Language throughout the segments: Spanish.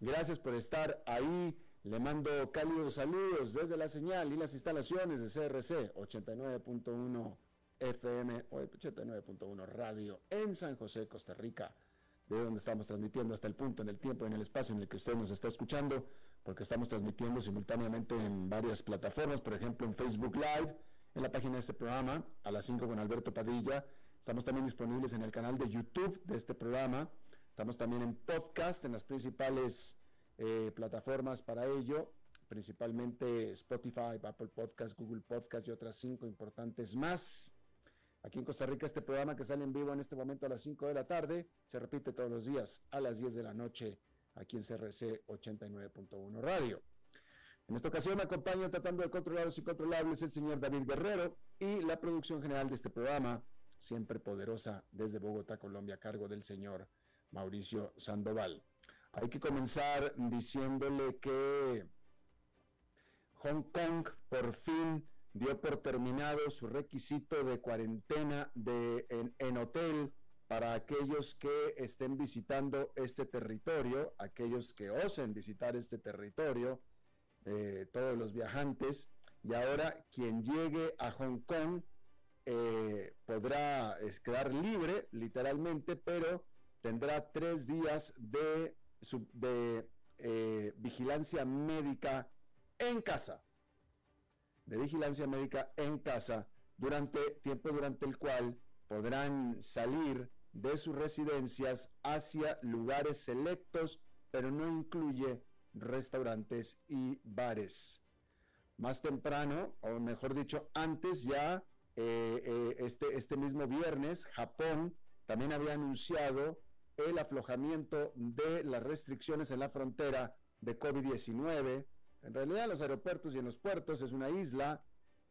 Gracias por estar ahí. Le mando cálidos saludos desde la señal y las instalaciones de CRC 89.1 FM o 89.1 Radio en San José, Costa Rica, de donde estamos transmitiendo hasta el punto, en el tiempo, en el espacio en el que usted nos está escuchando, porque estamos transmitiendo simultáneamente en varias plataformas, por ejemplo en Facebook Live, en la página de este programa, a las 5 con Alberto Padilla. Estamos también disponibles en el canal de YouTube de este programa Estamos también en podcast, en las principales eh, plataformas para ello, principalmente Spotify, Apple Podcast, Google Podcast y otras cinco importantes más. Aquí en Costa Rica este programa que sale en vivo en este momento a las 5 de la tarde se repite todos los días a las 10 de la noche aquí en CRC 89.1 Radio. En esta ocasión me acompaña tratando de controlar los incontrolables el señor David Guerrero y la producción general de este programa, siempre poderosa desde Bogotá, Colombia, a cargo del señor Mauricio Sandoval. Hay que comenzar diciéndole que Hong Kong por fin dio por terminado su requisito de cuarentena de, en, hotel para aquellos que estén visitando este territorio, aquellos que osen visitar este territorio, eh, todos los viajantes, y ahora quien llegue a Hong Kong eh, podrá quedar libre, literalmente, pero tendrá tres días de, eh, vigilancia médica en casa. De vigilancia médica en casa durante tiempo durante el cual podrán salir de sus residencias hacia lugares selectos, pero no incluye restaurantes y bares. Más temprano, o mejor dicho, antes ya, eh, eh, este, este mismo viernes, Japón también había anunciado el aflojamiento de las restricciones en la frontera de COVID-19. En realidad, en los aeropuertos y en los puertos es una isla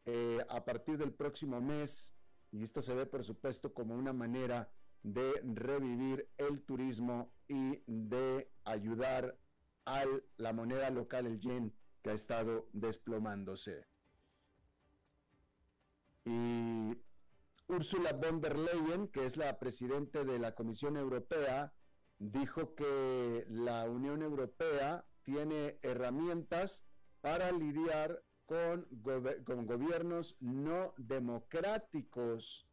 eh, a partir del próximo mes, y esto se ve, por supuesto, como una manera de revivir el turismo y de ayudar a la moneda local, el yen, que ha estado desplomándose. Y Ursula von der Leyen, que es la presidenta de la Comisión Europea, dijo que la Unión Europea tiene herramientas para lidiar con, con gobiernos no democráticos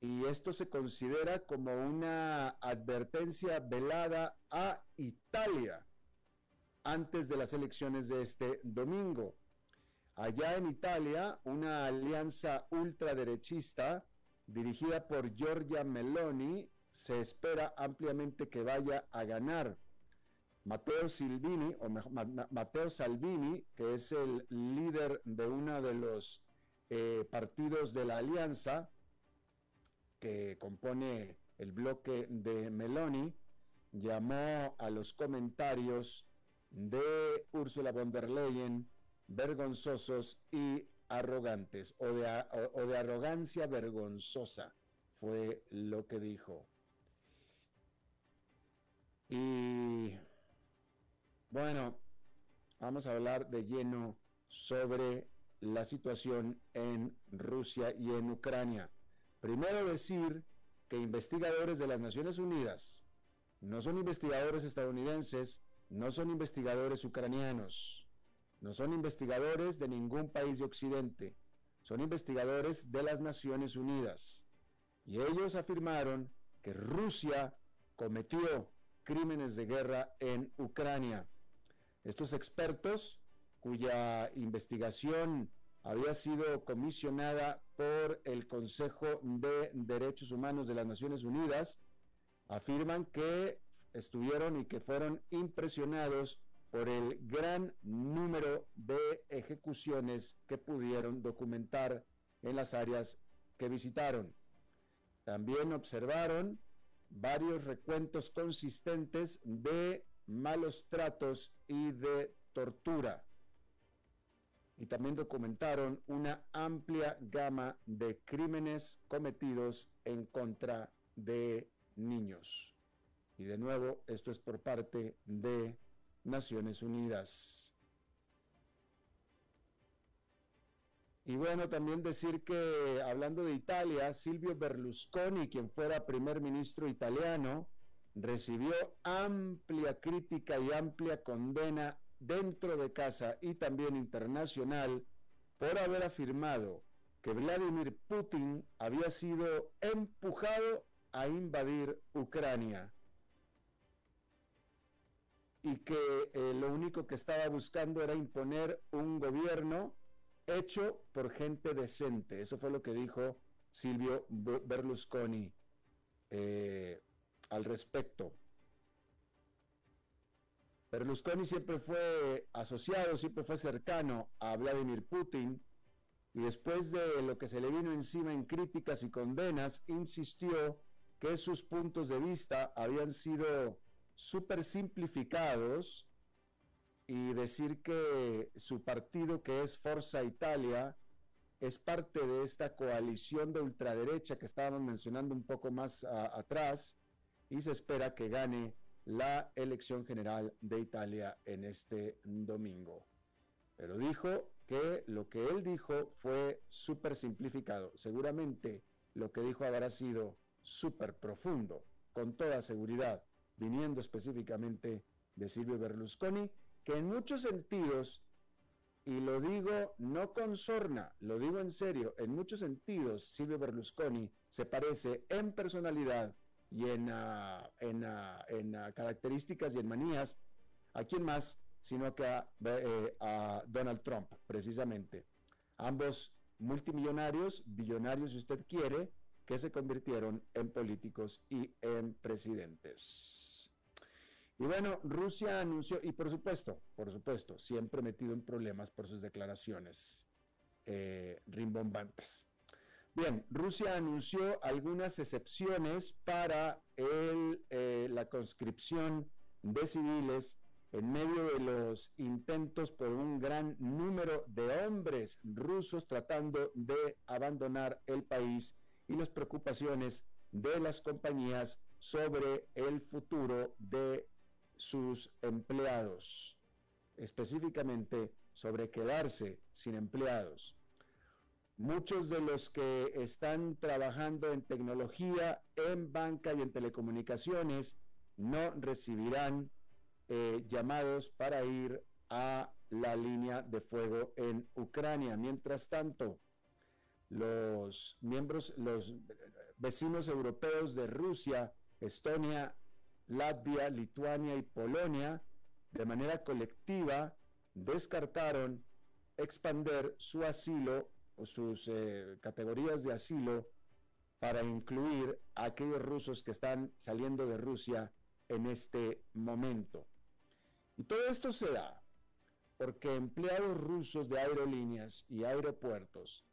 y esto se considera como una advertencia velada a Italia antes de las elecciones de este domingo. Allá en Italia, una alianza ultraderechista dirigida por Giorgia Meloni se espera ampliamente que vaya a ganar. Matteo Salvini, o Salvini, que es el líder de uno de los eh, partidos de la alianza que compone el bloque de Meloni, llamó a los comentarios de Ursula von der Leyen vergonzosos y arrogantes, o de, o de arrogancia vergonzosa, fue lo que dijo. Y bueno, vamos a hablar de lleno sobre la situación en Rusia y en Ucrania. Primero decir que investigadores de las Naciones Unidas, no son investigadores estadounidenses, no son investigadores ucranianos, no son investigadores de ningún país de Occidente, son investigadores de las Naciones Unidas. Y ellos afirmaron que Rusia cometió crímenes de guerra en Ucrania. Estos expertos, cuya investigación había sido comisionada por el Consejo de Derechos Humanos de las Naciones Unidas, afirman que estuvieron y que fueron impresionados por el gran número de ejecuciones que pudieron documentar en las áreas que visitaron. También observaron varios recuentos consistentes de malos tratos y de tortura. Y también documentaron una amplia gama de crímenes cometidos en contra de niños. Y de nuevo, esto es por parte de Naciones Unidas. Y bueno, también decir que hablando de Italia, Silvio Berlusconi, quien fuera primer ministro italiano, recibió amplia crítica y amplia condena dentro de casa y también internacional por haber afirmado que Vladimir Putin había sido empujado a invadir Ucrania y que eh, lo único que estaba buscando era imponer un gobierno hecho por gente decente. Eso fue lo que dijo Silvio Berlusconi eh, al respecto. Berlusconi siempre fue asociado, siempre fue cercano a Vladimir Putin y después de lo que se le vino encima en críticas y condenas, insistió que sus puntos de vista habían sido súper simplificados y decir que su partido, que es Forza Italia, es parte de esta coalición de ultraderecha que estábamos mencionando un poco más atrás y se espera que gane la elección general de Italia en este domingo. Pero dijo que lo que él dijo fue súper simplificado. Seguramente lo que dijo habrá sido súper profundo, con toda seguridad viniendo específicamente de Silvio Berlusconi, que en muchos sentidos, y lo digo no con sorna, lo digo en serio, en muchos sentidos Silvio Berlusconi se parece en personalidad y en, ah, en, ah, en ah, características y en manías a quién más, sino que a, eh, a Donald Trump, precisamente. Ambos multimillonarios, billonarios si usted quiere, que se convirtieron en políticos y en presidentes. Y bueno, Rusia anunció, y por supuesto, por supuesto, siempre metido en problemas por sus declaraciones eh, rimbombantes. Bien, Rusia anunció algunas excepciones para eh, la conscripción de civiles en medio de los intentos por un gran número de hombres rusos tratando de abandonar el país y las preocupaciones de las compañías sobre el futuro de sus empleados, específicamente sobre quedarse sin empleados. Muchos de los que están trabajando en tecnología, en banca y en telecomunicaciones no recibirán eh, llamados para ir a la línea de fuego en Ucrania. Mientras tanto, los miembros, los vecinos europeos de Rusia, Estonia Latvia, Lituania y Polonia, de manera colectiva, descartaron expander su asilo o sus eh, categorías de asilo para incluir a aquellos rusos que están saliendo de Rusia en este momento. Y todo esto se da porque empleados rusos de aerolíneas y aeropuertos,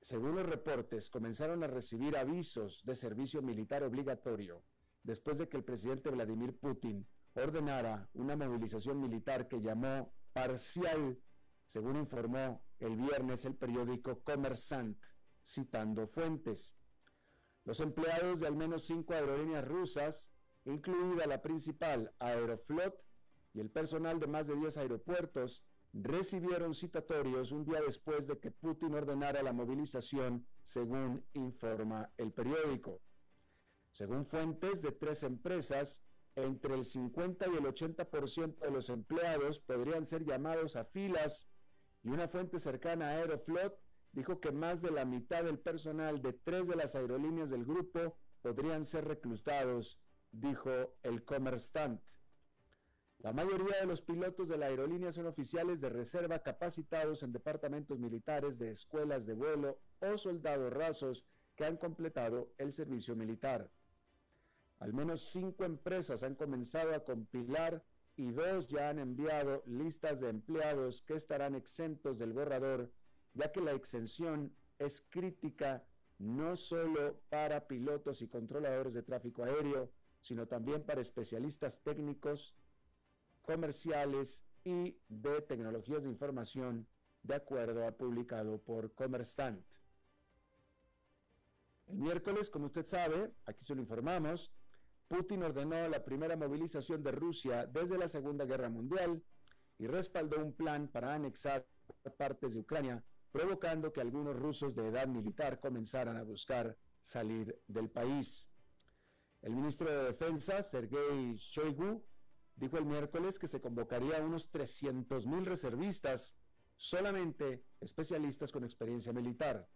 según los reportes, comenzaron a recibir avisos de servicio militar obligatorio después de que el presidente Vladimir Putin ordenara una movilización militar que llamó parcial, según informó el viernes el periódico Kommersant, citando fuentes. Los empleados de al menos cinco aerolíneas rusas, incluida la principal Aeroflot, y el personal de más de 10 aeropuertos, recibieron citatorios un día después de que Putin ordenara la movilización, según informa el periódico. Según fuentes de tres empresas, entre el 50 y el 80% de los empleados podrían ser llamados a filas y una fuente cercana a Aeroflot dijo que más de la mitad del personal de tres de las aerolíneas del grupo podrían ser reclutados, dijo el Commerstant. La mayoría de los pilotos de la aerolínea son oficiales de reserva capacitados en departamentos militares de escuelas de vuelo o soldados rasos que han completado el servicio militar. Al menos cinco empresas han comenzado a compilar y dos ya han enviado listas de empleados que estarán exentos del borrador, ya que la exención es crítica no solo para pilotos y controladores de tráfico aéreo, sino también para especialistas técnicos, comerciales y de tecnologías de información, de acuerdo a publicado por Commerstant. El miércoles, como usted sabe, aquí se lo informamos, Putin ordenó la primera movilización de Rusia desde la Segunda Guerra Mundial y respaldó un plan para anexar partes de Ucrania, provocando que algunos rusos de edad militar comenzaran a buscar salir del país. El ministro de Defensa, Sergei Shoigu, dijo el miércoles que se convocaría a unos 300.000 reservistas, solamente especialistas con experiencia militar.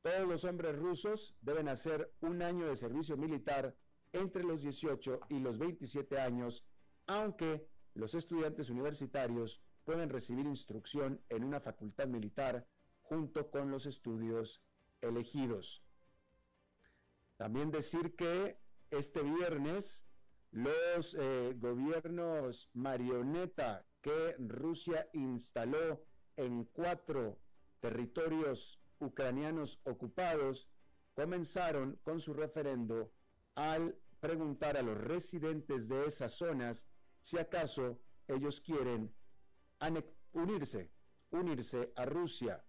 Todos los hombres rusos deben hacer un año de servicio militar entre los 18 y los 27 años, aunque los estudiantes universitarios pueden recibir instrucción en una facultad militar junto con los estudios elegidos. También decir que este viernes los eh, gobiernos marioneta que Rusia instaló en cuatro territorios ucranianos ocupados comenzaron con su referendo al preguntar a los residentes de esas zonas si acaso ellos quieren unirse, unirse a Rusia,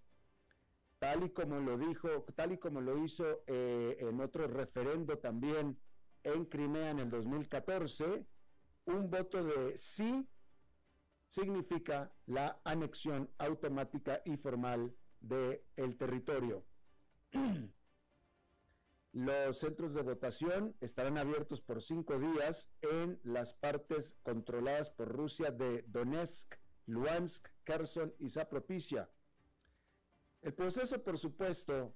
tal y como lo dijo, tal y como lo hizo eh, en otro referendo también en Crimea en el 2014, un voto de sí significa la anexión automática y formal del el territorio. Los centros de votación estarán abiertos por cinco días en las partes controladas por Rusia de Donetsk, Luhansk, Kherson y Zaporizhia. El proceso, por supuesto,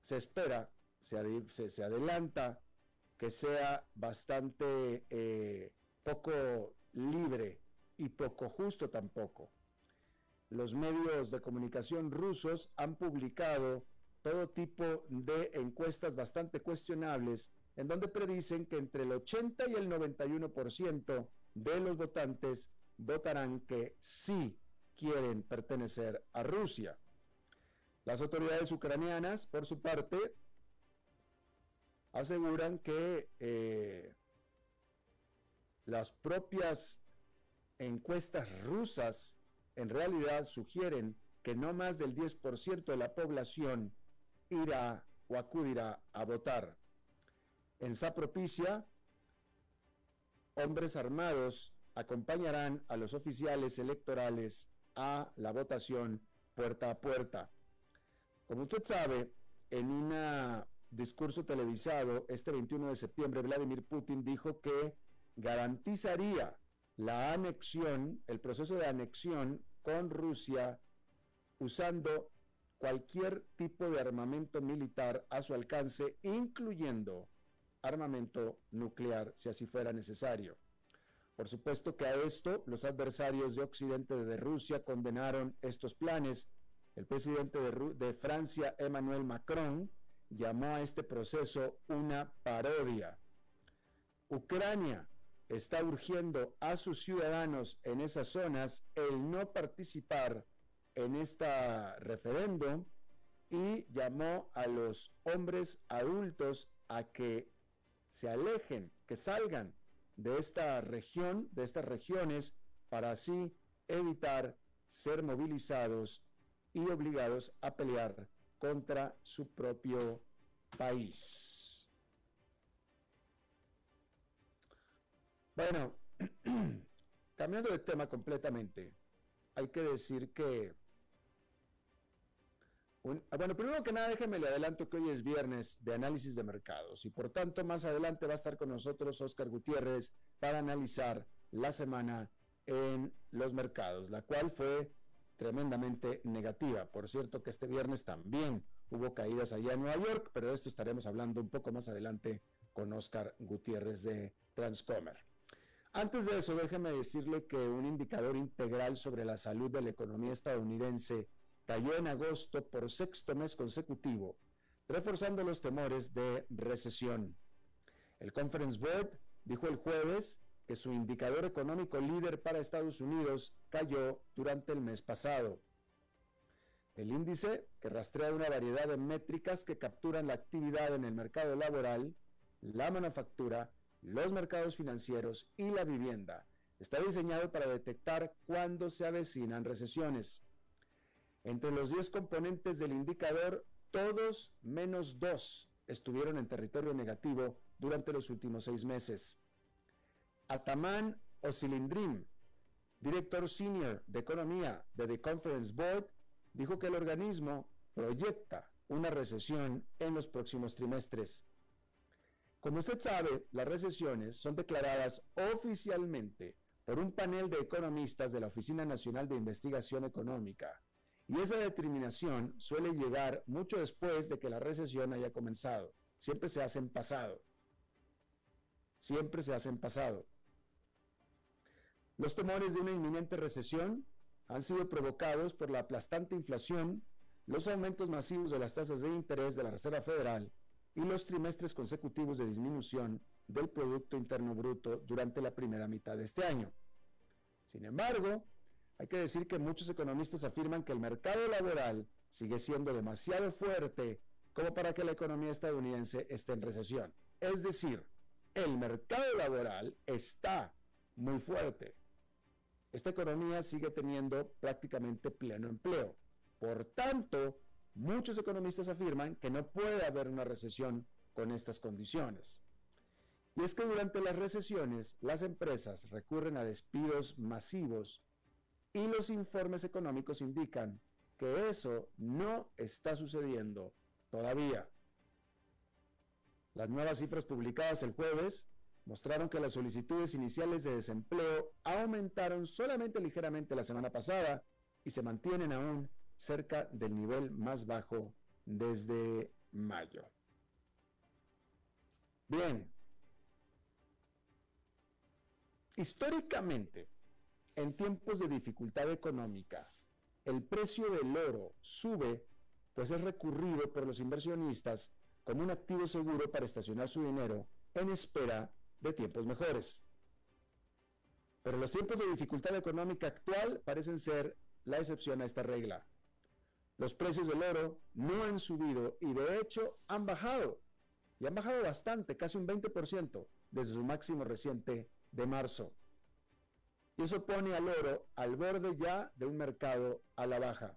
se espera, se, se, adelanta que sea bastante eh, poco libre y poco justo tampoco. Los medios de comunicación rusos han publicado todo tipo de encuestas bastante cuestionables, en donde predicen que entre el 80 y el 91% de los votantes votarán que sí quieren pertenecer a Rusia. Las autoridades ucranianas, por su parte, aseguran que eh, las propias encuestas rusas en realidad sugieren que no más del 10% de la población irá o acudirá a votar. En Zapropicia, hombres armados acompañarán a los oficiales electorales a la votación puerta a puerta. Como usted sabe, en un discurso televisado este 21 de septiembre, Vladimir Putin dijo que garantizaría la anexión, el proceso de anexión con Rusia usando cualquier tipo de armamento militar a su alcance, incluyendo armamento nuclear, si así fuera necesario. Por supuesto que a esto los adversarios de Occidente de Rusia condenaron estos planes. El presidente de, de Francia, Emmanuel Macron, llamó a este proceso una parodia. Ucrania está urgiendo a sus ciudadanos en esas zonas el no participar en este referéndum y llamó a los hombres adultos a que se alejen, que salgan de esta región, de estas regiones, para así evitar ser movilizados y obligados a pelear contra su propio país. Bueno, cambiando de tema completamente, hay que decir que Ah, bueno, primero que nada, déjeme le adelanto que hoy es viernes de análisis de mercados y por tanto más adelante va a estar con nosotros Oscar Gutiérrez para analizar la semana en los mercados, la cual fue tremendamente negativa. Por cierto que este viernes también hubo caídas allá en Nueva York, pero de esto estaremos hablando un poco más adelante con Oscar Gutiérrez de Transcomer. Antes de eso, déjeme decirle que un indicador integral sobre la salud de la economía estadounidense cayó en agosto por sexto mes consecutivo, reforzando los temores de recesión. El Conference Board dijo el jueves que su indicador económico líder para Estados Unidos cayó durante el mes pasado. El índice, que rastrea una variedad de métricas que capturan la actividad en el mercado laboral, la manufactura, los mercados financieros y la vivienda, está diseñado para detectar cuándo se avecinan recesiones. Entre los 10 componentes del indicador, todos menos dos estuvieron en territorio negativo durante los últimos seis meses. Ataman Osilindrim, director senior de economía de The Conference Board, dijo que el organismo proyecta una recesión en los próximos trimestres. Como usted sabe, las recesiones son declaradas oficialmente por un panel de economistas de la Oficina Nacional de Investigación Económica, y esa determinación suele llegar mucho después de que la recesión haya comenzado. Siempre se hace en pasado. Siempre se hace en pasado. Los temores de una inminente recesión han sido provocados por la aplastante inflación, los aumentos masivos de las tasas de interés de la Reserva Federal y los trimestres consecutivos de disminución del Producto Interno Bruto durante la primera mitad de este año. Sin embargo, hay que decir que muchos economistas afirman que el mercado laboral sigue siendo demasiado fuerte como para que la economía estadounidense esté en recesión. Es decir, el mercado laboral está muy fuerte. Esta economía sigue teniendo prácticamente pleno empleo. Por tanto, muchos economistas afirman que no puede haber una recesión con estas condiciones. Y es que durante las recesiones las empresas recurren a despidos masivos y los informes económicos indican que eso no está sucediendo todavía. Las nuevas cifras publicadas el jueves mostraron que las solicitudes iniciales de desempleo aumentaron solamente ligeramente la semana pasada y se mantienen aún cerca del nivel más bajo desde mayo. Bien, históricamente, en tiempos de dificultad económica, el precio del oro sube, pues es recurrido por los inversionistas como un activo seguro para estacionar su dinero en espera de tiempos mejores. Pero los tiempos de dificultad económica actual parecen ser la excepción a esta regla. Los precios del oro no han subido y de hecho han bajado. Y han bajado bastante, casi un 20% desde su máximo reciente de marzo. Y eso pone al oro al borde ya de un mercado a la baja.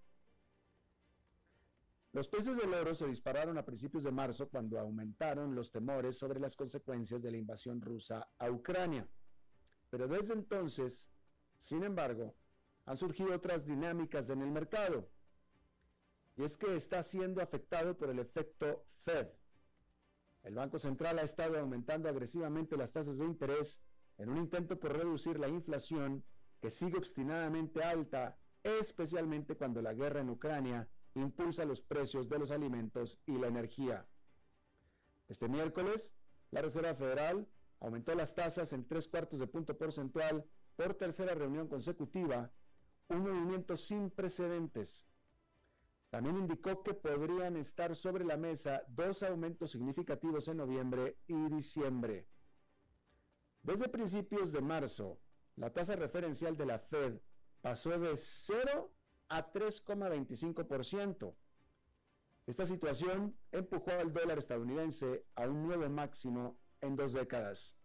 Los precios del oro se dispararon a principios de marzo cuando aumentaron los temores sobre las consecuencias de la invasión rusa a Ucrania. Pero desde entonces, sin embargo, han surgido otras dinámicas en el mercado. Y es que está siendo afectado por el efecto Fed. El Banco Central ha estado aumentando agresivamente las tasas de interés en un intento por reducir la inflación que sigue obstinadamente alta, especialmente cuando la guerra en Ucrania impulsa los precios de los alimentos y la energía. Este miércoles, la Reserva Federal aumentó las tasas en tres cuartos de punto porcentual por tercera reunión consecutiva, un movimiento sin precedentes. También indicó que podrían estar sobre la mesa dos aumentos significativos en noviembre y diciembre. Desde principios de marzo, la tasa referencial de la Fed pasó de 0 a 3,25%. Esta situación empujó al dólar estadounidense a un nuevo máximo en dos décadas.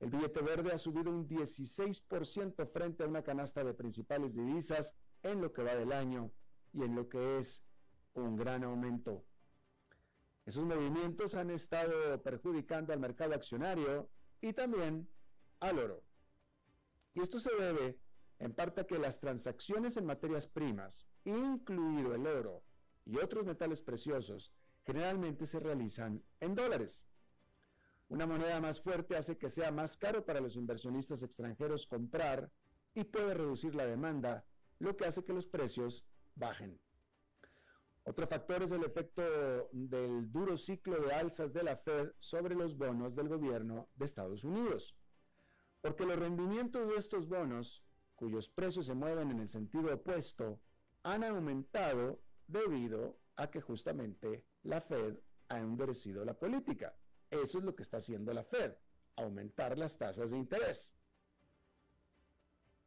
El billete verde ha subido un 16% frente a una canasta de principales divisas en lo que va del año y en lo que es un gran aumento. Esos movimientos han estado perjudicando al mercado accionario y también al oro. Y esto se debe en parte a que las transacciones en materias primas, incluido el oro y otros metales preciosos generalmente se realizan en dólares. Una moneda más fuerte hace que sea más caro para los inversionistas extranjeros comprar y puede reducir la demanda, lo que hace que los precios bajen. Otro factor es el efecto del duro ciclo de alzas de la Fed sobre los bonos del gobierno de Estados Unidos. Porque los rendimientos de estos bonos, cuyos precios se mueven en el sentido opuesto, han aumentado debido a que justamente la Fed ha endurecido la política. Eso es lo que está haciendo la Fed, aumentar las tasas de interés.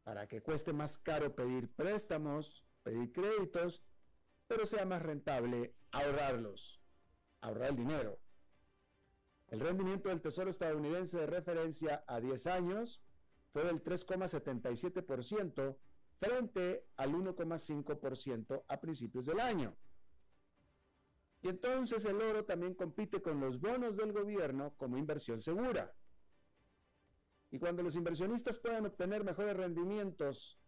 Para que cueste más caro pedir préstamos, pedir créditos, pero sea más rentable ahorrarlos, ahorrar el dinero. El rendimiento del Tesoro estadounidense de referencia a 10 años fue del 3,77% frente al 1,5% a principios del año. Y entonces el oro también compite con los bonos del gobierno como inversión segura. Y cuando los inversionistas puedan obtener mejores rendimientos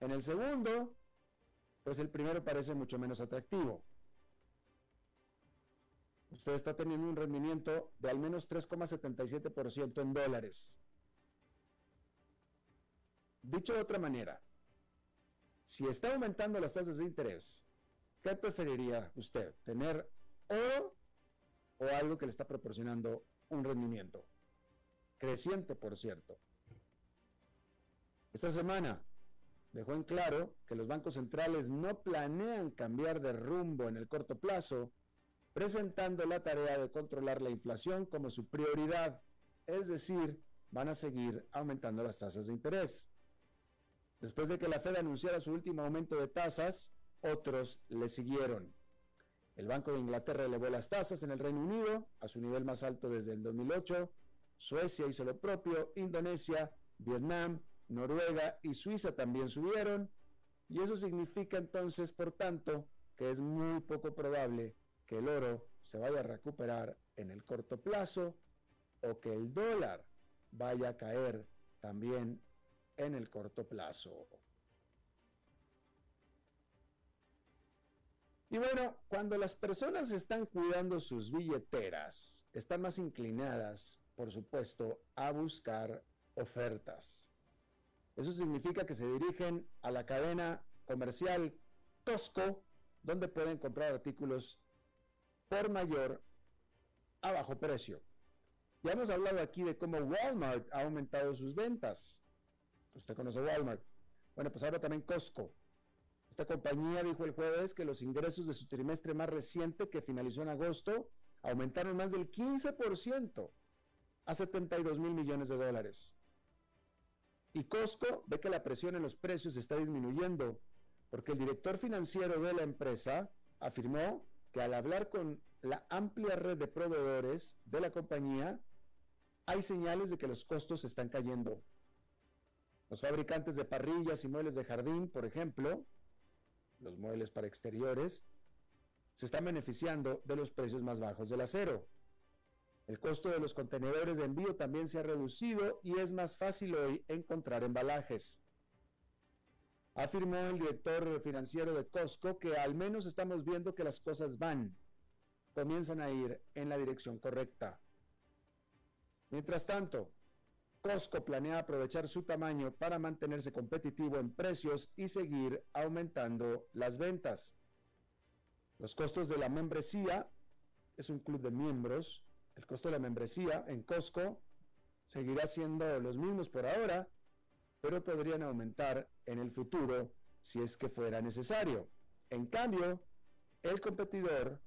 en el segundo, pues el primero parece mucho menos atractivo. Usted está teniendo un rendimiento de al menos 3,77% en dólares. Dicho de otra manera, si está aumentando las tasas de interés, ¿qué preferiría usted? ¿Tener oro o algo que le está proporcionando un rendimiento? Creciente, por cierto. Esta semana dejó en claro que los bancos centrales no planean cambiar de rumbo en el corto plazo, presentando la tarea de controlar la inflación como su prioridad, es decir, van a seguir aumentando las tasas de interés. Después de que la Fed anunciara su último aumento de tasas, otros le siguieron. El Banco de Inglaterra elevó las tasas en el Reino Unido a su nivel más alto desde el 2008, Suecia hizo lo propio, Indonesia, Vietnam, Noruega y Suiza también subieron, y eso significa entonces, por tanto, que es muy poco probable que el oro se vaya a recuperar en el corto plazo o que el dólar vaya a caer también en el corto plazo. Y bueno, cuando las personas están cuidando sus billeteras, están más inclinadas, por supuesto, a buscar ofertas. Eso significa que se dirigen a la cadena comercial Costco, donde pueden comprar artículos por mayor a bajo precio. Ya hemos hablado aquí de cómo Walmart ha aumentado sus ventas. Usted conoce Walmart. Bueno, pues ahora también Costco. Esta compañía dijo el jueves que los ingresos de su trimestre más reciente, que finalizó en agosto, aumentaron más del 15% a 72 mil millones de dólares. Y Costco ve que la presión en los precios está disminuyendo, porque el director financiero de la empresa afirmó que al hablar con la amplia red de proveedores de la compañía, hay señales de que los costos están cayendo. Los fabricantes de parrillas y muebles de jardín, por ejemplo, los muebles para exteriores, se están beneficiando de los precios más bajos del acero. El costo de los contenedores de envío también se ha reducido y es más fácil hoy encontrar embalajes. Afirmó el director financiero de Costco que al menos estamos viendo que las cosas van, comienzan a ir en la dirección correcta. Mientras tanto, Costco planea aprovechar su tamaño para mantenerse competitivo en precios y seguir aumentando las ventas. Los costos de la membresía, es un club de miembros, el costo de la membresía en Costco seguirá siendo los mismos por ahora, pero podrían aumentar en el futuro si es que fuera necesario. En cambio, el competidor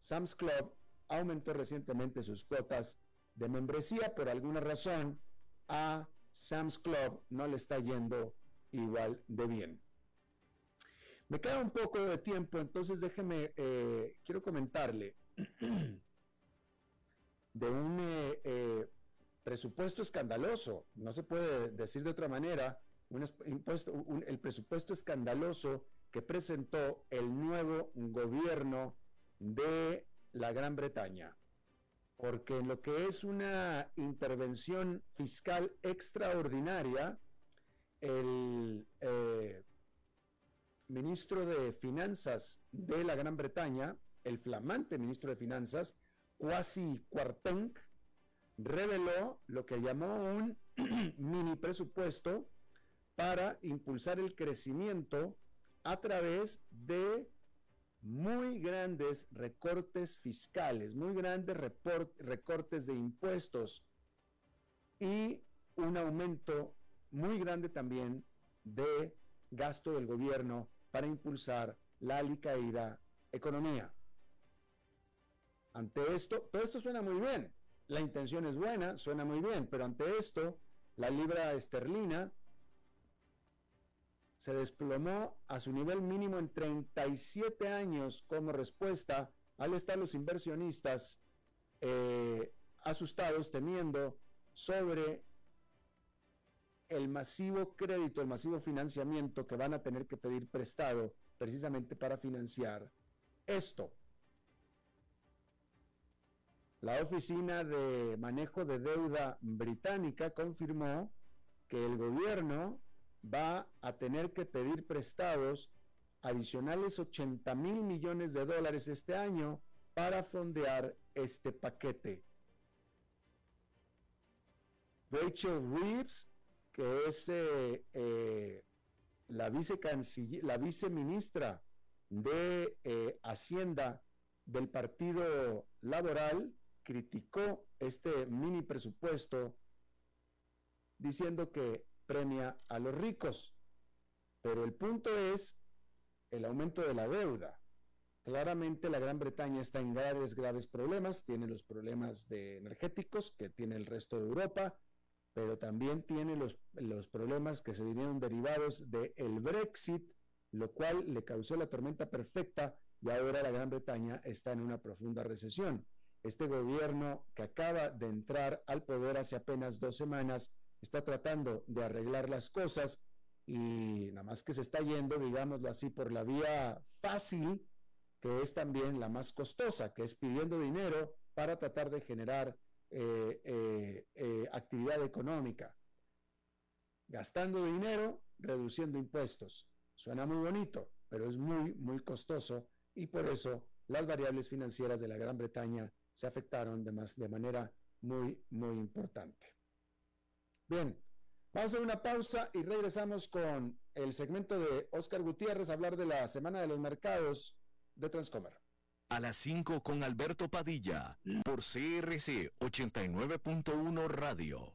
Sam's Club aumentó recientemente sus cuotas de membresía por alguna razón a Sam's Club no le está yendo igual de bien. Me queda un poco de tiempo, entonces déjeme, eh, quiero comentarle de un eh, eh, presupuesto escandaloso, no se puede decir de otra manera, un impuesto, el presupuesto escandaloso que presentó el nuevo gobierno de la Gran Bretaña. Porque en lo que es una intervención fiscal extraordinaria, el eh, ministro de Finanzas de la Gran Bretaña, el flamante ministro de Finanzas, Kwasi Kwarteng, reveló lo que llamó un mini presupuesto para impulsar el crecimiento a través de muy grandes recortes fiscales, muy grandes recortes de impuestos y un aumento muy grande también de gasto del gobierno para impulsar la alicaída economía. Ante esto, todo esto suena muy bien, la intención es buena, suena muy bien, pero ante esto, la libra esterlina se desplomó a su nivel mínimo en 37 años como respuesta al estar los inversionistas eh, asustados, temiendo sobre el masivo crédito, el masivo financiamiento que van a tener que pedir prestado precisamente para financiar esto. La Oficina de Manejo de Deuda Británica confirmó que el gobierno va a tener que pedir prestados adicionales 80 mil millones de dólares este año para fondear este paquete. Rachel Reeves, que es eh, eh, la, viceministra de eh, Hacienda del Partido Laboral, criticó este mini presupuesto diciendo que premia a los ricos. Pero el punto es el aumento de la deuda. Claramente la Gran Bretaña está en graves, graves problemas, tiene los problemas de energéticos que tiene el resto de Europa, pero también tiene los, los problemas que se vinieron derivados del el Brexit, lo cual le causó la tormenta perfecta y ahora la Gran Bretaña está en una profunda recesión. Este gobierno que acaba de entrar al poder hace apenas dos semanas está tratando de arreglar las cosas y nada más que se está yendo, digámoslo así, por la vía fácil, que es también la más costosa, que es pidiendo dinero para tratar de generar eh, eh, eh, actividad económica. Gastando dinero, reduciendo impuestos. Suena muy bonito, pero es muy, muy costoso y por eso las variables financieras de la Gran Bretaña se afectaron de, más, de manera muy, muy importante. Bien, vamos a una pausa y regresamos con el segmento de Oscar Gutiérrez, a hablar de la Semana de los Mercados de Transcomer. A las 5 con Alberto Padilla, por CRC 89.1 Radio.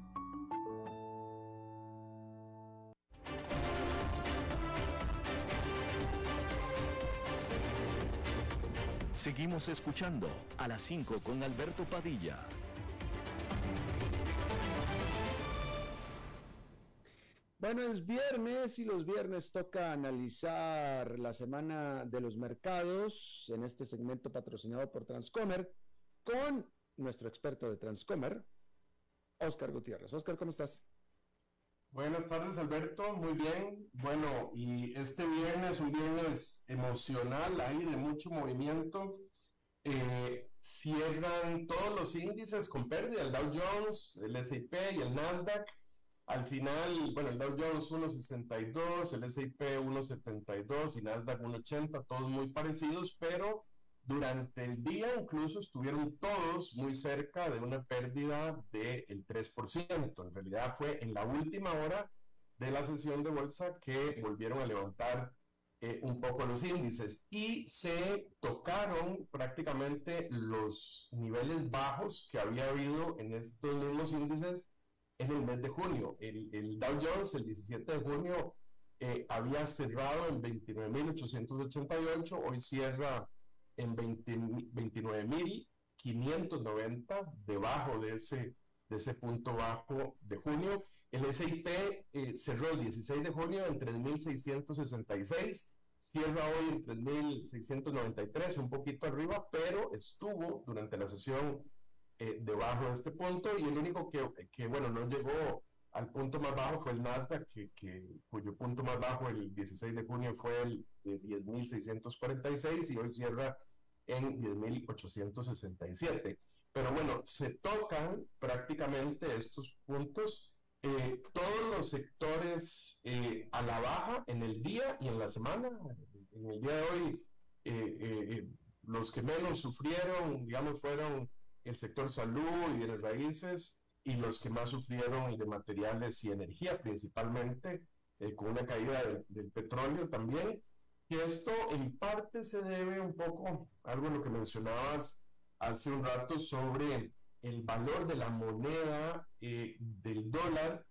Seguimos escuchando a las 5 con Alberto Padilla. Bueno, es viernes y los viernes toca analizar la semana de los mercados en este segmento patrocinado por Transcomer con nuestro experto de Transcomer, Oscar Gutiérrez. Oscar, ¿cómo estás? Buenas tardes, Alberto. Muy bien. Bueno, y este viernes, un viernes emocional, ahí de mucho movimiento. Eh, cierran todos los índices con pérdida, el Dow Jones, el S&P y el Nasdaq. Al final, bueno, el Dow Jones 1.62, el S&P 1.72 y Nasdaq 1.80, todos muy parecidos, pero durante el día incluso estuvieron todos muy cerca de una pérdida del 3%. En realidad fue en la última hora de la sesión de bolsa que volvieron a levantar eh, un poco los índices y se tocaron prácticamente los niveles bajos que había habido en estos mismos índices en el mes de junio. El, Dow Jones el 17 de junio eh, había cerrado en 29.888, hoy cierra en 29.590, debajo de ese, de ese punto bajo de junio. El SIP eh, cerró el 16 de junio en 3.666, cierra hoy en 3.693, un poquito arriba, pero estuvo durante la sesión eh, debajo de este punto y el único que, que, bueno, no llegó al punto más bajo fue el Nasdaq, que, que, cuyo punto más bajo el 16 de junio fue el de 10.646 y hoy cierra en 10.867. Pero bueno, se tocan prácticamente estos puntos, eh, todos los sectores eh, a la baja en el día y en la semana. En el día de hoy, los que menos sufrieron, digamos, fueron el sector salud y bienes raíces, y los que más sufrieron de materiales y energía, principalmente eh, con una caída del petróleo también. Y esto en parte se debe un poco a algo lo que mencionabas hace un rato sobre el valor de la moneda eh, del dólar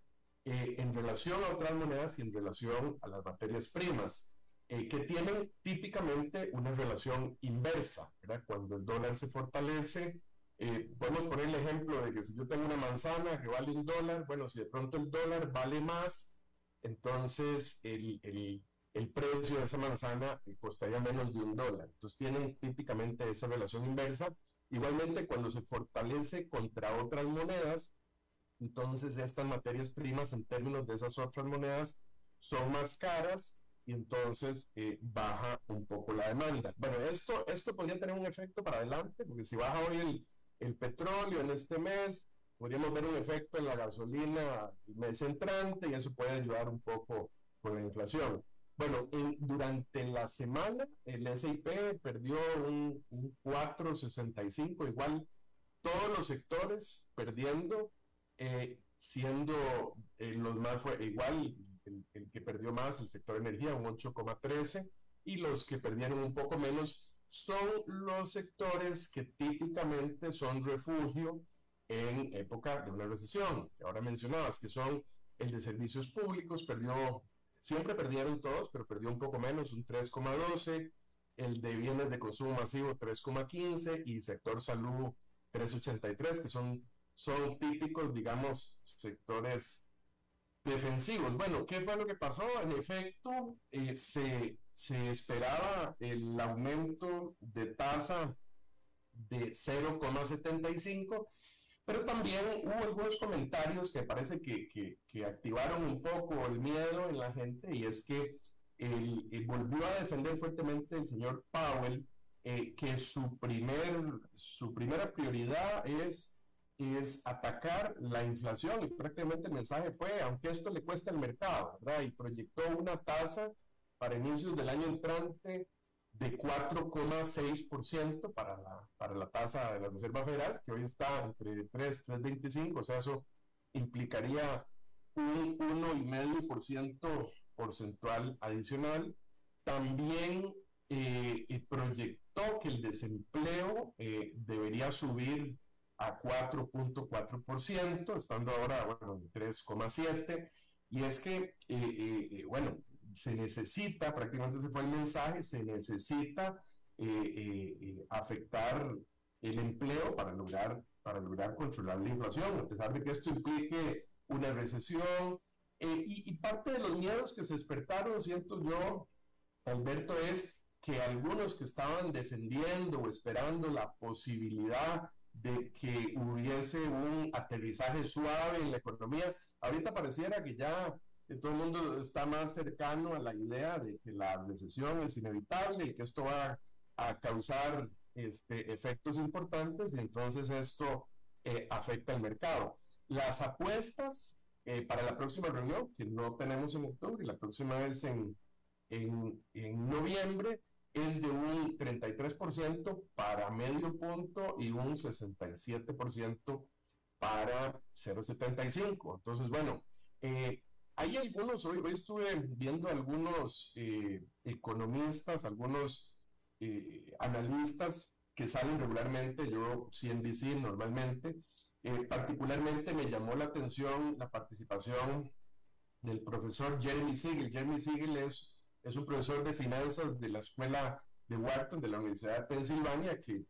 eh, en relación a otras monedas y en relación a las materias primas, que tienen típicamente una relación inversa. Cuando el dólar se fortalece, eh, podemos poner el ejemplo de que si yo tengo una manzana que vale un dólar, bueno, si de pronto el dólar vale más, entonces el, el, el precio de esa manzana costaría menos de un dólar. Entonces tienen típicamente esa relación inversa. Igualmente, cuando se fortalece contra otras monedas, entonces estas materias primas en términos de esas otras monedas son más caras y entonces eh, baja un poco la demanda. Bueno, esto, esto podría tener un efecto para adelante, porque si baja hoy el, el petróleo en este mes, podríamos ver un efecto en la gasolina el mes entrante y eso puede ayudar un poco con la inflación. Bueno, durante la semana el SIP perdió un, 4,65, igual todos los sectores perdiendo, eh, siendo eh, los más fue igual el, el, que perdió más el sector energía, un 8,13, y los que perdieron un poco menos son los sectores que típicamente son refugio en época de una recesión. Ahora mencionabas que son el de servicios públicos, perdió, siempre perdieron todos, pero perdió un poco menos, un 3,12, el de bienes de consumo masivo 3,15 y sector salud 3,83, que son, son típicos, digamos, sectores defensivos. Bueno, ¿qué fue lo que pasó? En efecto, eh, se, se, esperaba el aumento de tasa de 0,75, pero también hubo algunos comentarios que parece que, que, activaron un poco el miedo en la gente y es que el, volvió a defender fuertemente el señor Powell eh, que su, primer, su primera prioridad es es atacar la inflación y prácticamente el mensaje fue, aunque esto le cuesta al mercado, ¿verdad? Y proyectó una tasa para inicios del año entrante de 4,6% para la, para la tasa de la Reserva Federal, que hoy está entre 3 3,25, o sea, eso implicaría un 1,5% porcentual adicional. También eh, proyectó que el desempleo eh, debería subir a 4.4%, estando ahora, bueno, en 3,7%. Y es que, eh, eh, bueno, se necesita, prácticamente se fue el mensaje, se necesita afectar el empleo para lograr, para lograr controlar la inflación, a pesar de que esto implique una recesión. Y, y, parte de los miedos que se despertaron, siento yo, Alberto, es que algunos que estaban defendiendo o esperando la posibilidad de que hubiese un aterrizaje suave en la economía. Ahorita pareciera que ya todo el mundo está más cercano a la idea de que la recesión es inevitable y que esto va a causar este, efectos importantes y entonces esto eh, afecta al mercado. Las apuestas eh, para la próxima reunión, que no tenemos en octubre, la próxima es en, en, en noviembre, es de un 33% para medio punto y un 67% para 0,75. Entonces, bueno, eh, hay algunos, hoy, hoy estuve viendo algunos eh, economistas, algunos eh, analistas que salen regularmente, yo CNBC normalmente, particularmente me llamó la atención la participación del profesor Jeremy Siegel. Jeremy Siegel es, es un profesor de finanzas de la escuela de Wharton, de la Universidad de Pensilvania, que,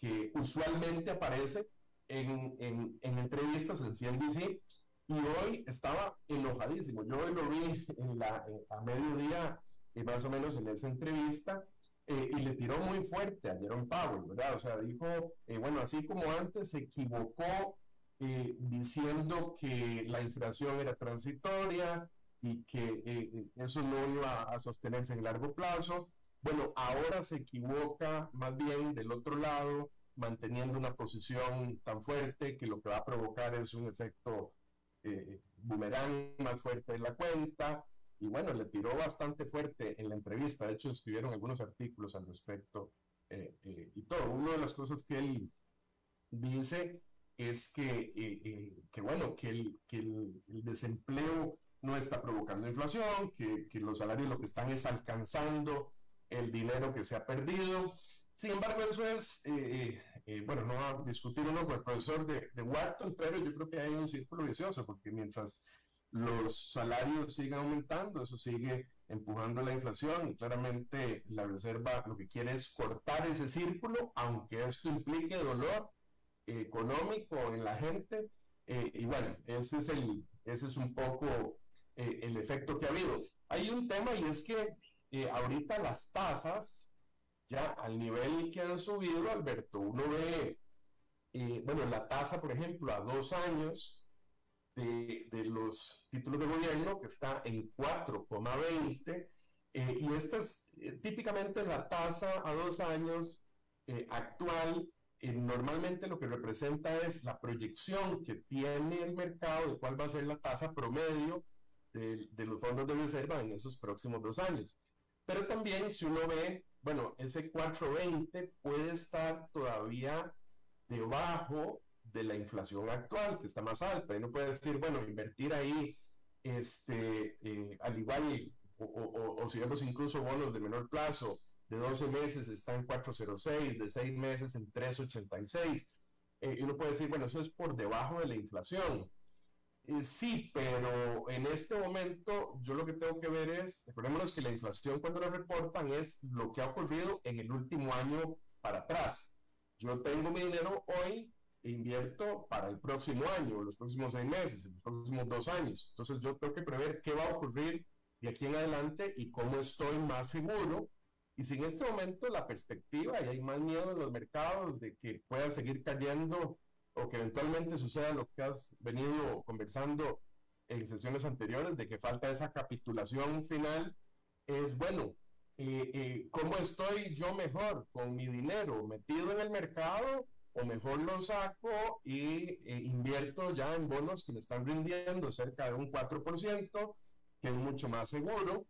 que usualmente aparece en, en, en entrevistas en CNBC y hoy estaba enojadísimo. Yo hoy lo vi en la, a mediodía, eh, más o menos en esa entrevista, eh, y le tiró muy fuerte a Jerome Powell, ¿verdad? O sea, dijo, eh, bueno, así como antes se equivocó diciendo que la inflación era transitoria y que eso no iba a sostenerse en largo plazo. Bueno, ahora se equivoca más bien del otro lado, manteniendo una posición tan fuerte que lo que va a provocar es un efecto eh, boomerang más fuerte en la cuenta. Y bueno, le tiró bastante fuerte en la entrevista. De hecho, escribieron algunos artículos al respecto eh, eh, y todo. Una de las cosas que él dice es que, eh, que bueno, que, el, que el, desempleo no está provocando inflación, que, que los salarios lo que están es alcanzando el dinero que se ha perdido. Sin embargo, eso es eh, bueno, no a discutir uno con el profesor de, de Wharton, pero yo creo que hay un círculo vicioso, porque mientras los salarios siguen aumentando, eso sigue empujando la inflación y claramente la Reserva lo que quiere es cortar ese círculo, aunque esto implique dolor económico en la gente. Eh, y bueno, ese es, el, ese es un poco eh, el efecto que ha habido. Hay un tema y es que ahorita las tasas ya al nivel que han subido, Alberto, uno ve, eh, bueno, la tasa, por ejemplo, a dos años de, los títulos de gobierno, que está en 4,20, eh, y esta es eh, típicamente la tasa a dos años actual. normalmente lo que representa es la proyección que tiene el mercado de cuál va a ser la tasa promedio de, de los fondos de reserva en esos próximos dos años. Pero también si uno ve bueno, ese 420 puede estar todavía debajo de la inflación actual, que está más alta. Y no puede decir, bueno, invertir ahí, este, eh, al igual, o, si vemos incluso bonos de menor plazo, de 12 meses está en 406, de 6 meses en 386. Eh, y uno puede decir, bueno, eso es por debajo de la inflación. Eh, sí, pero en este momento yo lo que tengo que ver es, recordémonos que la inflación cuando la reportan es lo que ha ocurrido en el último año para atrás. Yo tengo mi dinero hoy e invierto para el próximo año, los próximos seis meses, los próximos dos años. Entonces yo tengo que prever qué va a ocurrir de aquí en adelante y cómo estoy más seguro. Y si en este momento la perspectiva y hay más miedo en los mercados de que pueda seguir cayendo o que eventualmente suceda lo que has venido conversando en sesiones anteriores, de que falta esa capitulación final, es bueno, eh, eh, ¿cómo estoy yo mejor con mi dinero metido en el mercado o mejor lo saco y eh, invierto ya en bonos que me están rindiendo cerca de un 4%, que es mucho más seguro?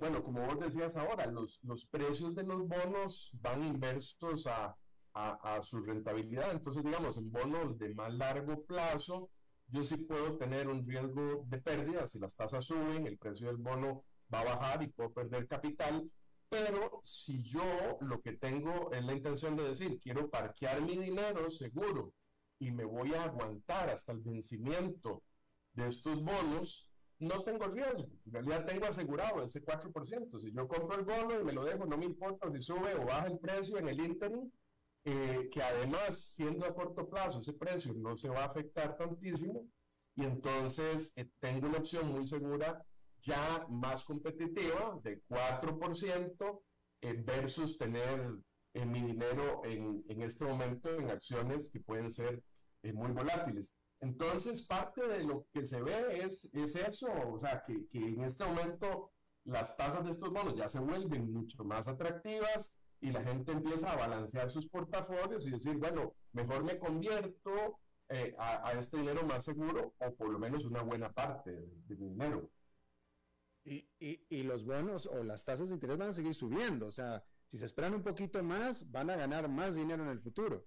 bueno, como vos decías ahora, los, los precios de los bonos van inversos a a, su rentabilidad. Entonces, digamos, en bonos de más largo plazo, yo sí puedo tener un riesgo de pérdida. Si las tasas suben, el precio del bono va a bajar y puedo perder capital. Pero si yo lo que tengo es la intención de decir, quiero parquear mi dinero seguro y me voy a aguantar hasta el vencimiento de estos bonos, no tengo riesgo. En realidad tengo asegurado ese 4%. Si yo compro el bono y me lo dejo, no me importa si sube o baja el precio en el interim, eh, que además, siendo a corto plazo, ese precio no se va a afectar tantísimo y entonces eh, tengo una opción muy segura ya más competitiva de 4% eh, versus tener mi dinero en, en, este momento en acciones que pueden ser muy volátiles. Entonces, parte de lo que se ve es, es eso, o sea, que, que en este momento las tasas de estos bonos ya se vuelven mucho más atractivas, y la gente empieza a balancear sus portafolios y decir, bueno, mejor me convierto eh, a, este dinero más seguro o por lo menos una buena parte de, mi dinero. Y, y, y, los bonos o las tasas de interés van a seguir subiendo. O sea, si se esperan un poquito más, van a ganar más dinero en el futuro.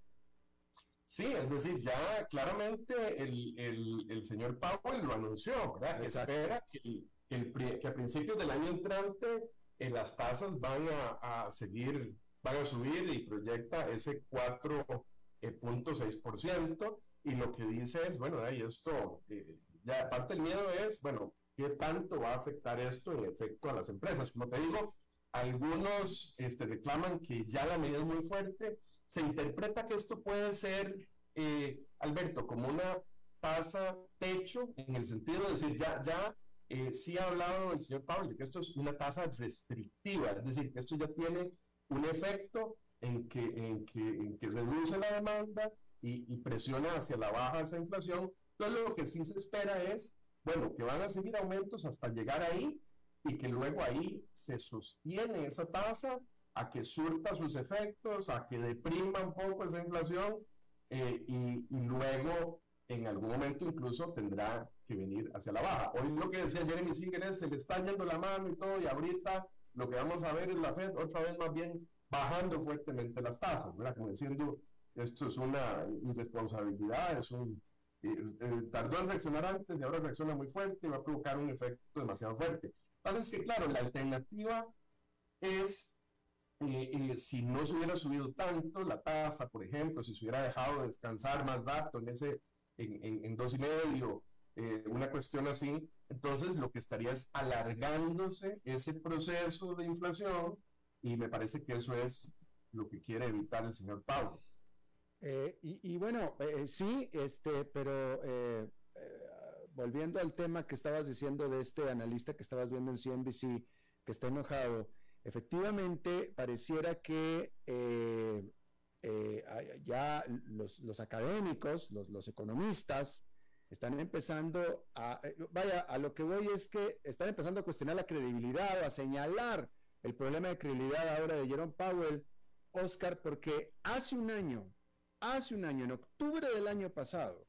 Sí, es decir, ya claramente el, el, el señor Powell lo anunció, ¿verdad? Espera que, el, que a principios del año entrante eh, las tasas van a, a, seguir, van a subir y proyecta ese 4.6%. Y lo que dice es, bueno, ahí esto, eh, ya aparte el miedo es, bueno, ¿qué tanto va a afectar esto en efecto a las empresas? Como te digo, algunos este, reclaman que ya la medida es muy fuerte. Se interpreta que esto puede ser, eh, Alberto, como una tasa techo, en el sentido de decir, ya, ya eh, sí ha hablado el señor Pablo que esto es una tasa restrictiva, es decir, que esto ya tiene un efecto en que, en que, en que reduce la demanda y, presiona hacia la baja esa inflación. Entonces lo que sí se espera es, bueno, que van a seguir aumentos hasta llegar ahí y que luego ahí se sostiene esa tasa a que surta sus efectos, a que deprima un poco esa inflación eh, y, y, luego en algún momento incluso tendrá que venir hacia la baja. Hoy lo que decía Jeremy Singer es, se le está yendo la mano y todo, y ahorita lo que vamos a ver es la Fed otra vez más bien bajando fuertemente las tasas, ¿verdad? Como diciendo, esto es una irresponsabilidad, es un, eh, eh, tardó en reaccionar antes y ahora reacciona muy fuerte y va a provocar un efecto demasiado fuerte. Entonces, que claro, la alternativa es, eh, si no se hubiera subido tanto la tasa, por ejemplo, si se hubiera dejado descansar más rato en ese, en, en, dos y medio, una cuestión así, entonces lo que estaría es alargándose ese proceso de inflación y me parece que eso es lo que quiere evitar el señor Pablo. Eh, y, bueno, eh, sí, este, pero eh, volviendo al tema que estabas diciendo de este analista que estabas viendo en CNBC, que está enojado, efectivamente pareciera que ya los, académicos, los, economistas, están empezando a, vaya, a lo que voy es que están empezando a cuestionar la credibilidad o a señalar el problema de credibilidad ahora de Jerome Powell, Oscar, porque hace un año, hace un año, en octubre del año pasado,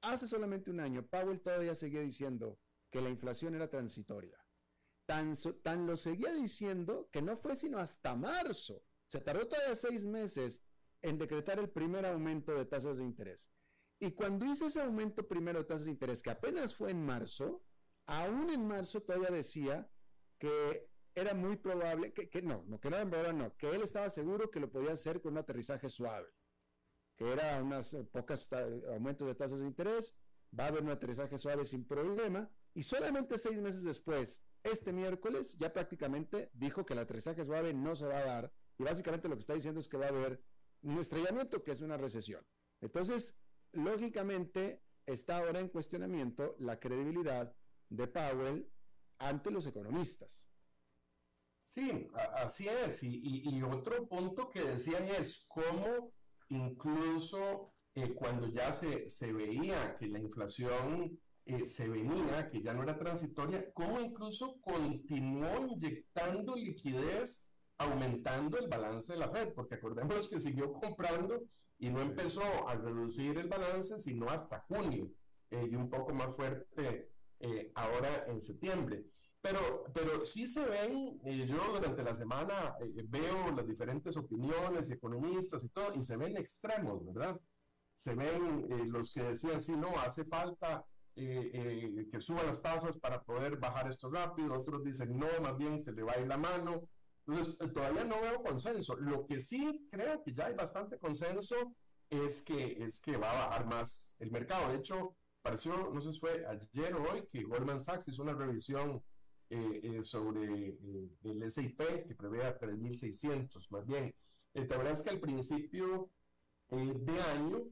hace solamente un año, Powell todavía seguía diciendo que la inflación era transitoria. Tan, tan lo seguía diciendo que no fue sino hasta marzo. Se tardó todavía seis meses en decretar el primer aumento de tasas de interés. Y cuando hizo ese aumento primero de tasas de interés, que apenas fue en marzo, aún en marzo todavía decía que era muy probable, que, no, no, que no era no, que él estaba seguro que lo podía hacer con un aterrizaje suave que era unas eh, pocas aumentos de tasas de interés, va a haber un aterrizaje suave sin problema, y solamente seis meses después, este miércoles, ya prácticamente dijo que el aterrizaje suave no se va a dar, y básicamente lo que está diciendo es que va a haber un estrellamiento, que es una recesión. Entonces, lógicamente, está ahora en cuestionamiento la credibilidad de Powell ante los economistas. Sí, así es. Y, y, otro punto que decían es cómo incluso eh, cuando ya se, se, veía que la inflación eh, se venía, que ya no era transitoria, cómo incluso continuó inyectando liquidez, aumentando el balance de la Fed, porque acordémonos que siguió comprando y no empezó a reducir el balance sino hasta junio eh, y un poco más fuerte ahora en septiembre. Pero, pero sí se ven, eh, yo durante la semana eh, veo las diferentes opiniones, economistas y todo, y se ven extremos, ¿verdad? Se ven eh, los que decían, sí, no, hace falta que suban las tasas para poder bajar esto rápido, otros dicen, no, más bien se le va a ir la mano. Entonces, todavía no veo consenso. Lo que sí creo que ya hay bastante consenso es que, es que va a bajar más el mercado. De hecho, pareció, no sé si fue ayer o hoy, que Goldman Sachs hizo una revisión eh, eh, sobre eh, el SIP, que prevé a 3.600 más bien. la verdad es que al principio de año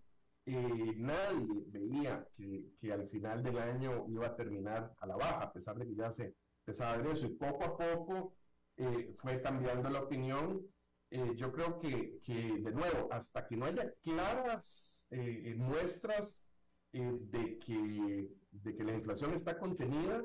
nadie veía que, que, al final del año iba a terminar a la baja, a pesar de que ya se empezaba a eso. Y poco a poco fue cambiando la opinión. yo creo que, que, de nuevo, hasta que no haya claras muestras de, que, de que la inflación está contenida,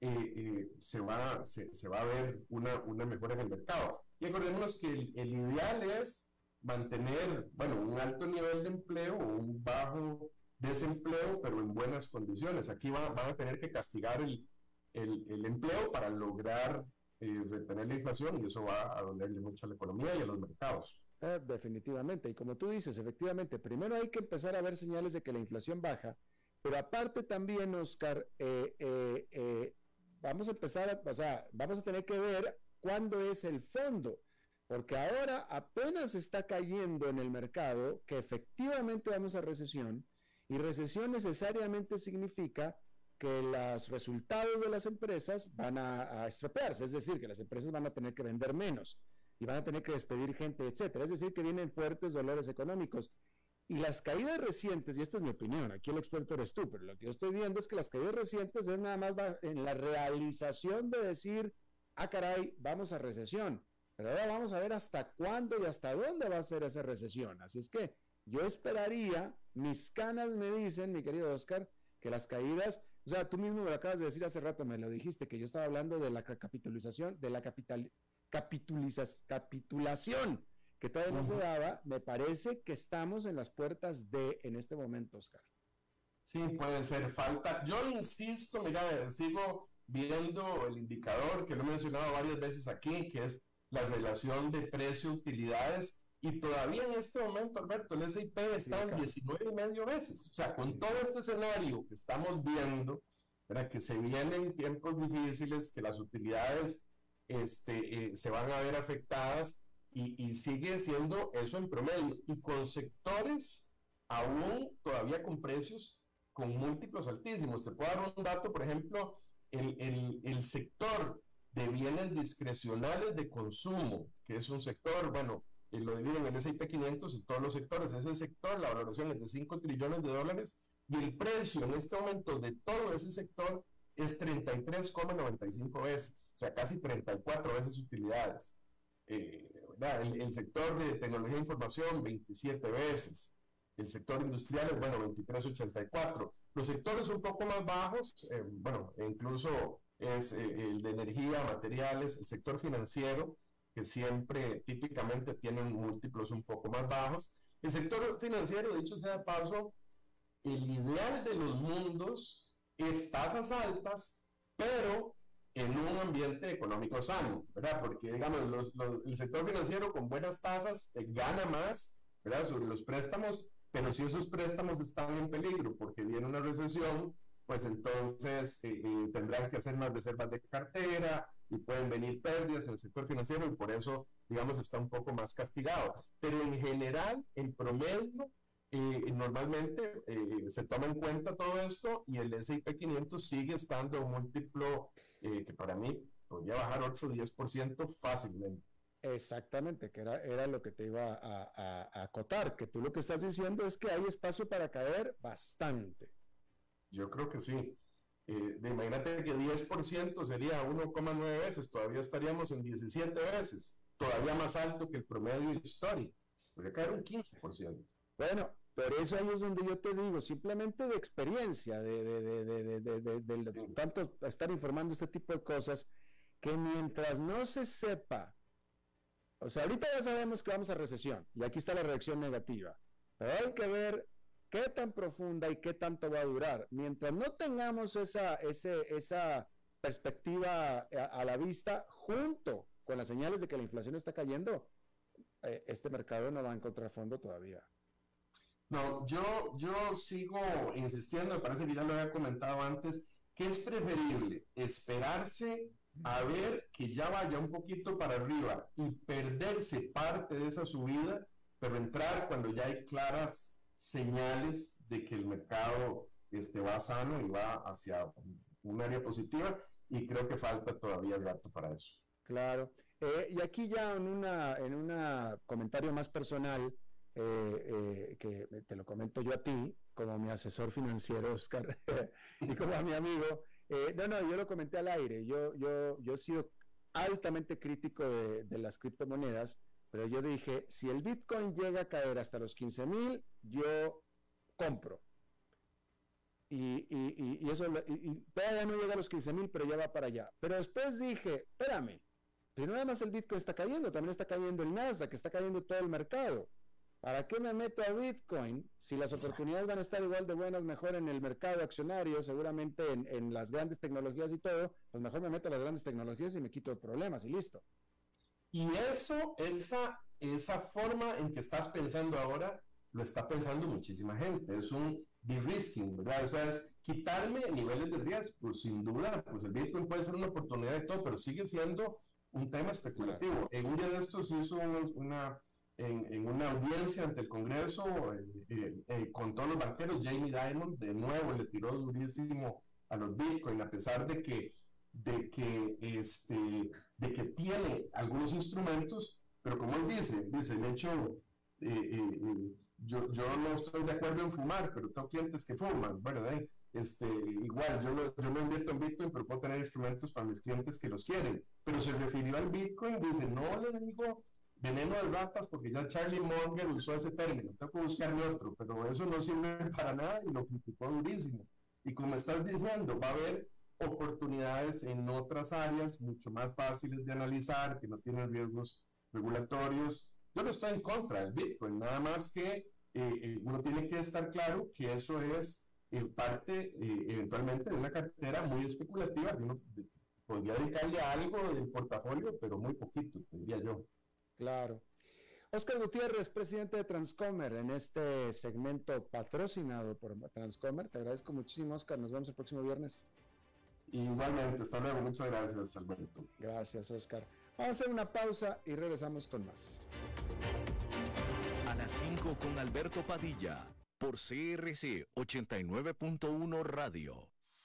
eh, eh, se, va, se, se, va a ver una, una mejora en el mercado. Y acordémonos que el, el, ideal es mantener, bueno, un alto nivel de empleo o un bajo desempleo, pero en buenas condiciones. Aquí van, van a tener que castigar el, el, el empleo para lograr eh, retener la inflación y eso va a dolerle mucho a la economía y a los mercados. Eh, definitivamente, y como tú dices, efectivamente, primero hay que empezar a ver señales de que la inflación baja, pero aparte también, Oscar, eh, eh, vamos a empezar, a, o sea, vamos a tener que ver cuándo es el fondo, porque ahora apenas está cayendo en el mercado que efectivamente vamos a recesión, y recesión necesariamente significa que los resultados de las empresas van a, a, estropearse, es decir, que las empresas van a tener que vender menos y van a tener que despedir gente, etcétera. Es decir, que vienen fuertes dolores económicos. Y las caídas recientes, y esta es mi opinión, aquí el experto eres tú, pero lo que yo estoy viendo es que las caídas recientes es nada más en la realización de decir, ah, caray, vamos a recesión. Pero ahora vamos a ver hasta cuándo y hasta dónde va a ser esa recesión. Así es que yo esperaría, mis canas me dicen, mi querido Oscar, que las caídas, o sea, tú mismo me lo acabas de decir hace rato, me lo dijiste, que yo estaba hablando de la capitalización, de la capital, capitulación que todavía no se daba, me parece que estamos en las puertas de en este momento, Oscar. Sí, puede ser falta. Yo insisto, mira, sigo viendo el indicador que lo he mencionado varias veces aquí, que es la relación de precio-utilidades, y todavía en este momento, Alberto, el SIP está en 19 y medio veces. O sea, con todo este escenario que estamos viendo, para que se vienen tiempos difíciles, que las utilidades este, eh, se van a ver afectadas y, y, sigue siendo eso en promedio. Y con sectores aún todavía con precios con múltiplos altísimos. Te puedo dar un dato, por ejemplo, el, el, el sector de bienes discrecionales de consumo, que es un sector, bueno, eh, lo dividen en S&P 500 y todos los sectores. Ese sector, la valoración es de 5 trillones de dólares y el precio en este momento de todo ese sector es 33,95 veces, o sea, casi 34 veces utilidades. Eh, el, el, sector de tecnología de información, 27 veces. El sector industrial es, bueno, 23,84. Los sectores un poco más bajos, eh, bueno, incluso es eh, el de energía, materiales, el sector financiero, que siempre típicamente tienen múltiplos un poco más bajos. El sector financiero, dicho sea paso, el ideal de los mundos es tasas altas, pero en un ambiente económico sano, ¿verdad? Porque, digamos, los, los, el sector financiero con buenas tasas eh, gana más, ¿verdad? Sobre los préstamos, pero si esos préstamos están en peligro porque viene una recesión, pues entonces eh, eh, tendrán que hacer más reservas de cartera y pueden venir pérdidas en el sector financiero y por eso, digamos, está un poco más castigado. Pero en general, en promedio, y normalmente eh, se toma en cuenta todo esto y el S&P 500 sigue estando un múltiplo eh, que para mí podría bajar 8 o 10% fácilmente. Exactamente, que era, era lo que te iba a, a, a, acotar, que tú lo que estás diciendo es que hay espacio para caer bastante. Yo creo que sí. Eh, de, imagínate que 10% sería 1,9 veces, todavía estaríamos en 17 veces, todavía más alto que el promedio histórico. Podría caer un 15%. Bueno, pero eso ahí es donde yo te digo, simplemente de experiencia, de, de, de, de tanto estar informando este tipo de cosas, que mientras no se sepa, o sea, ahorita ya sabemos que vamos a recesión, y aquí está la reacción negativa, pero hay que ver qué tan profunda y qué tanto va a durar. Mientras no tengamos esa, ese, esa perspectiva a, a la vista, junto con las señales de que la inflación está cayendo, eh, este mercado no va a encontrar fondo todavía. No, yo, yo sigo insistiendo, me parece que ya lo había comentado antes, que es preferible esperarse a ver que ya vaya un poquito para arriba y perderse parte de esa subida, pero entrar cuando ya hay claras señales de que el mercado este, va sano y va hacia un área positiva y creo que falta todavía rato para eso. Claro. Eh, y aquí ya en una en un comentario más personal, eh, eh, que te lo comento yo a ti, como mi asesor financiero, Oscar, y como a mi amigo. Eh, no, no, yo lo comenté al aire. Yo, yo, yo he sido altamente crítico de, de las criptomonedas, pero yo dije, si el Bitcoin llega a caer hasta los 15 mil, yo compro. Y, y, y, eso, y, todavía no llega a los 15 mil, pero ya va para allá. Pero después dije, espérame, pero no nada más el Bitcoin está cayendo, también está cayendo el Nasdaq, está cayendo todo el mercado. ¿Para qué me meto a Bitcoin si las oportunidades van a estar igual de buenas, mejor en el mercado accionario, seguramente en, las grandes tecnologías y todo? Pues mejor me meto a las grandes tecnologías y me quito problemas y listo. Y eso, esa, esa forma en que estás pensando ahora, lo está pensando muchísima gente. Es un de-risking, ¿verdad? O sea, es quitarme niveles de riesgo. Pues sin duda, pues el Bitcoin puede ser una oportunidad y todo, pero sigue siendo un tema especulativo. En un día de estos hizo una en, una audiencia ante el Congreso eh, eh, con todos los banqueros, Jamie Dimon de nuevo le tiró durísimo a los Bitcoin, a pesar de que, de que, este, de que tiene algunos instrumentos, pero como él dice, dice, el hecho, eh, yo, yo no estoy de acuerdo en fumar, pero tengo clientes que fuman, ¿verdad? Este, igual, yo no, yo no invierto en Bitcoin, pero puedo tener instrumentos para mis clientes que los quieren. Pero se refirió al Bitcoin, dice, no le digo veneno de ratas, porque ya Charlie Munger usó ese término, tengo que buscarme otro, pero eso no sirve para nada y lo criticó durísimo. Y como estás diciendo, va a haber oportunidades en otras áreas mucho más fáciles de analizar, que no tienen riesgos regulatorios. Yo no estoy en contra del Bitcoin, nada más que eh, eh, uno tiene que estar claro que eso es eh, parte eventualmente de una cartera muy especulativa, que uno podría dedicarle algo del portafolio, pero muy poquito, diría yo. Claro. Oscar Gutiérrez, presidente de Transcomer, en este segmento patrocinado por Transcomer. Te agradezco muchísimo, Oscar. Nos vemos el próximo viernes. Igualmente, hasta luego. Muchas gracias, Alberto. Gracias, Oscar. Vamos a hacer una pausa y regresamos con más. A las 5 con Alberto Padilla, por CRC 89.1 Radio.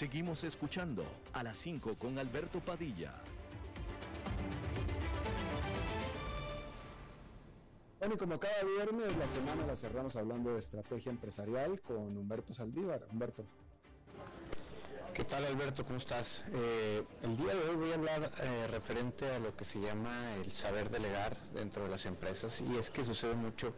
Seguimos escuchando a las 5 con Alberto Padilla. Bueno, y como cada viernes, la semana la cerramos hablando de estrategia empresarial con Humberto Saldívar. Humberto. ¿Qué tal Alberto? ¿Cómo estás? Eh, el día de hoy voy a hablar eh, referente a lo que se llama el saber delegar dentro de las empresas y es que sucede mucho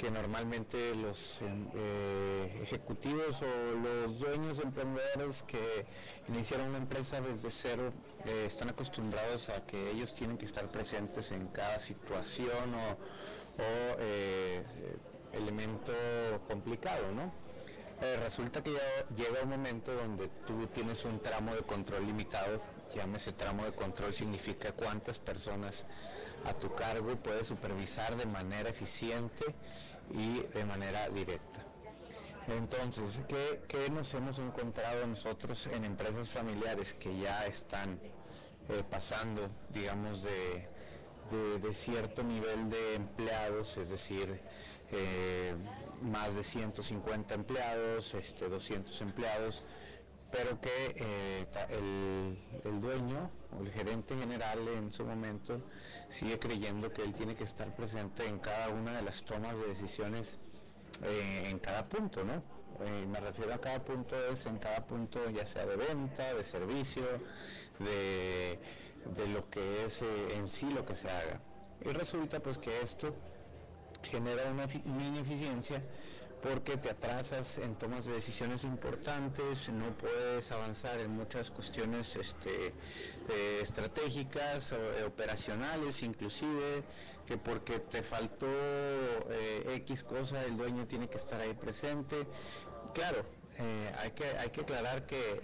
que normalmente los eh, ejecutivos o los dueños emprendedores que iniciaron una empresa desde cero eh, están acostumbrados a que ellos tienen que estar presentes en cada situación o, eh, elemento complicado, ¿no? resulta que ya llega un momento donde tú tienes un tramo de control limitado, llámese tramo de control significa cuántas personas a tu cargo puedes supervisar de manera eficiente y de manera directa. Entonces, ¿qué, nos hemos encontrado nosotros en empresas familiares que ya están eh, pasando, digamos, de, cierto nivel de empleados, es decir, eh, más de 150 empleados, este, 200 empleados, pero que eh, el, el, dueño el gerente general en su momento sigue creyendo que él tiene que estar presente en cada una de las tomas de decisiones eh, en cada punto, ¿no? Eh, me refiero a cada punto es en cada punto ya sea de venta, de servicio, de, lo que es en sí lo que se haga. Y resulta pues que esto genera una ineficiencia porque te atrasas en tomas de decisiones importantes, no puedes avanzar en muchas cuestiones este, eh, estratégicas o eh, operacionales inclusive, que porque te faltó eh, X cosa el dueño tiene que estar ahí presente. Claro, hay, que, hay que aclarar que,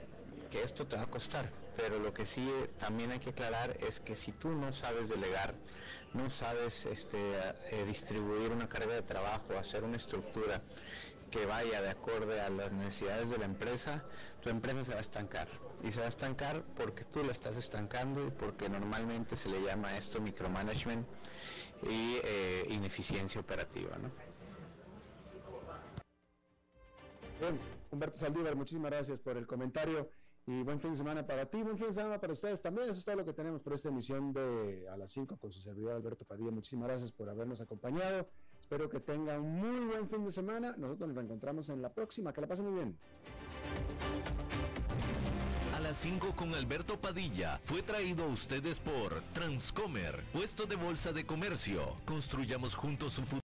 que esto te va a costar, pero lo que sí también hay que aclarar es que si tú no sabes delegar, no sabes este, eh, distribuir una carga de trabajo, hacer una estructura que vaya de acorde a las necesidades de la empresa, tu empresa se va a estancar. Y se va a estancar porque tú la estás estancando y porque normalmente se le llama esto micromanagement y eh, ineficiencia operativa. ¿no? Humberto Saldívar, muchísimas gracias por el comentario. Y buen fin de semana para ti, buen fin de semana para ustedes también. Eso es todo lo que tenemos por esta emisión de A las 5 con su servidor Alberto Padilla. Muchísimas gracias por habernos acompañado. Espero que tengan un muy buen fin de semana. Nosotros nos reencontramos en la próxima. Que la pasen muy bien. A las 5 con Alberto Padilla fue traído a ustedes por Transcomer, puesto de bolsa de comercio. Construyamos juntos su futuro.